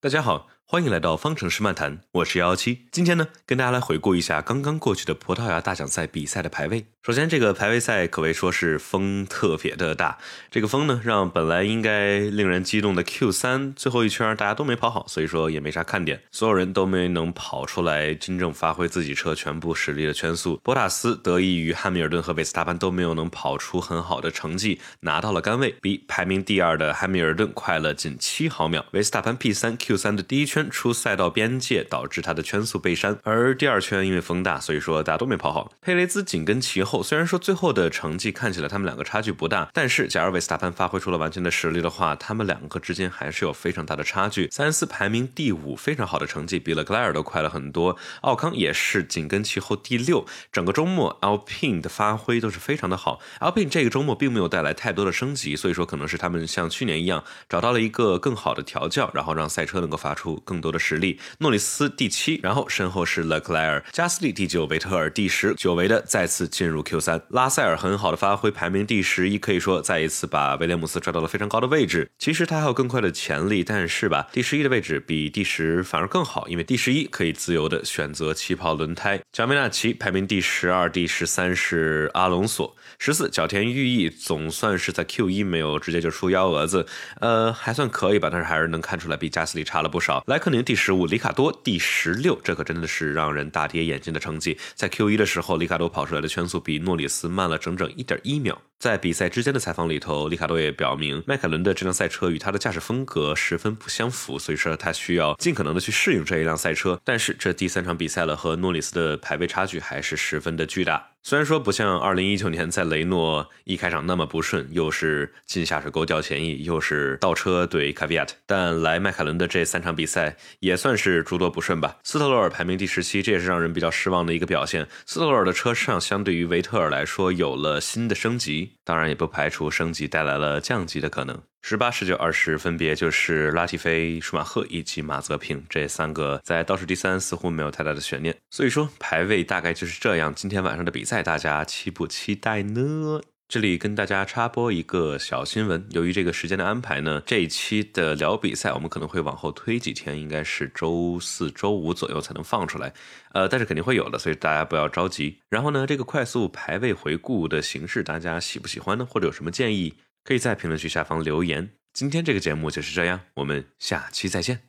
大家好。欢迎来到方程式漫谈，我是幺幺七。今天呢，跟大家来回顾一下刚刚过去的葡萄牙大奖赛比赛的排位。首先，这个排位赛可谓说是风特别的大。这个风呢，让本来应该令人激动的 Q 三最后一圈大家都没跑好，所以说也没啥看点，所有人都没能跑出来真正发挥自己车全部实力的圈速。博塔斯得益于汉密尔顿和维斯塔潘都没有能跑出很好的成绩，拿到了杆位，比排名第二的汉密尔顿快了仅七毫秒。维斯塔潘 P 三 Q 三的第一圈。圈出赛道边界，导致他的圈速被删。而第二圈因为风大，所以说大家都没跑好。佩雷兹紧跟其后，虽然说最后的成绩看起来他们两个差距不大，但是假如维斯塔潘发挥出了完全的实力的话，他们两个之间还是有非常大的差距。塞恩斯排名第五，非常好的成绩，比勒克莱尔都快了很多。奥康也是紧跟其后第六。整个周末，Alpine 的发挥都是非常的好。Alpine 这个周末并没有带来太多的升级，所以说可能是他们像去年一样找到了一个更好的调教，然后让赛车能够发出。更多的实力，诺里斯第七，然后身后是勒克莱尔、加斯利第九，维特尔第十，久违的再次进入 Q 三。拉塞尔很好的发挥，排名第十一，可以说再一次把威廉姆斯拽到了非常高的位置。其实他还有更快的潜力，但是吧，第十一的位置比第十反而更好，因为第十一可以自由的选择气泡轮胎。乔梅纳奇排名第十二，第十三是阿隆索，十四角田裕毅总算是在 Q 一没有直接就出幺蛾子，呃，还算可以吧，但是还是能看出来比加斯利差了不少。来。莱克宁第十五，里卡多第十六，这可真的是让人大跌眼镜的成绩。在 Q 一的时候，里卡多跑出来的圈速比诺里斯慢了整整一点一秒。在比赛之间的采访里头，里卡多也表明，迈凯伦的这辆赛车与他的驾驶风格十分不相符，所以说他需要尽可能的去适应这一辆赛车。但是这第三场比赛了，和诺里斯的排位差距还是十分的巨大。虽然说不像二零一九年在雷诺一开场那么不顺，又是进下水沟掉前翼，又是倒车怼卡维亚特，但来迈凯伦的这三场比赛也算是诸多不顺吧。斯特罗尔排名第十七，这也是让人比较失望的一个表现。斯特罗尔的车上相对于维特尔来说有了新的升级，当然也不排除升级带来了降级的可能。十八、十九、二十，分别就是拉提菲、舒马赫以及马泽平这三个，在倒数第三似乎没有太大的悬念，所以说排位大概就是这样。今天晚上的比赛，大家期不期待呢？这里跟大家插播一个小新闻，由于这个时间的安排呢，这一期的聊比赛我们可能会往后推几天，应该是周四周五左右才能放出来，呃，但是肯定会有的，所以大家不要着急。然后呢，这个快速排位回顾的形式，大家喜不喜欢呢？或者有什么建议？可以在评论区下方留言。今天这个节目就是这样，我们下期再见。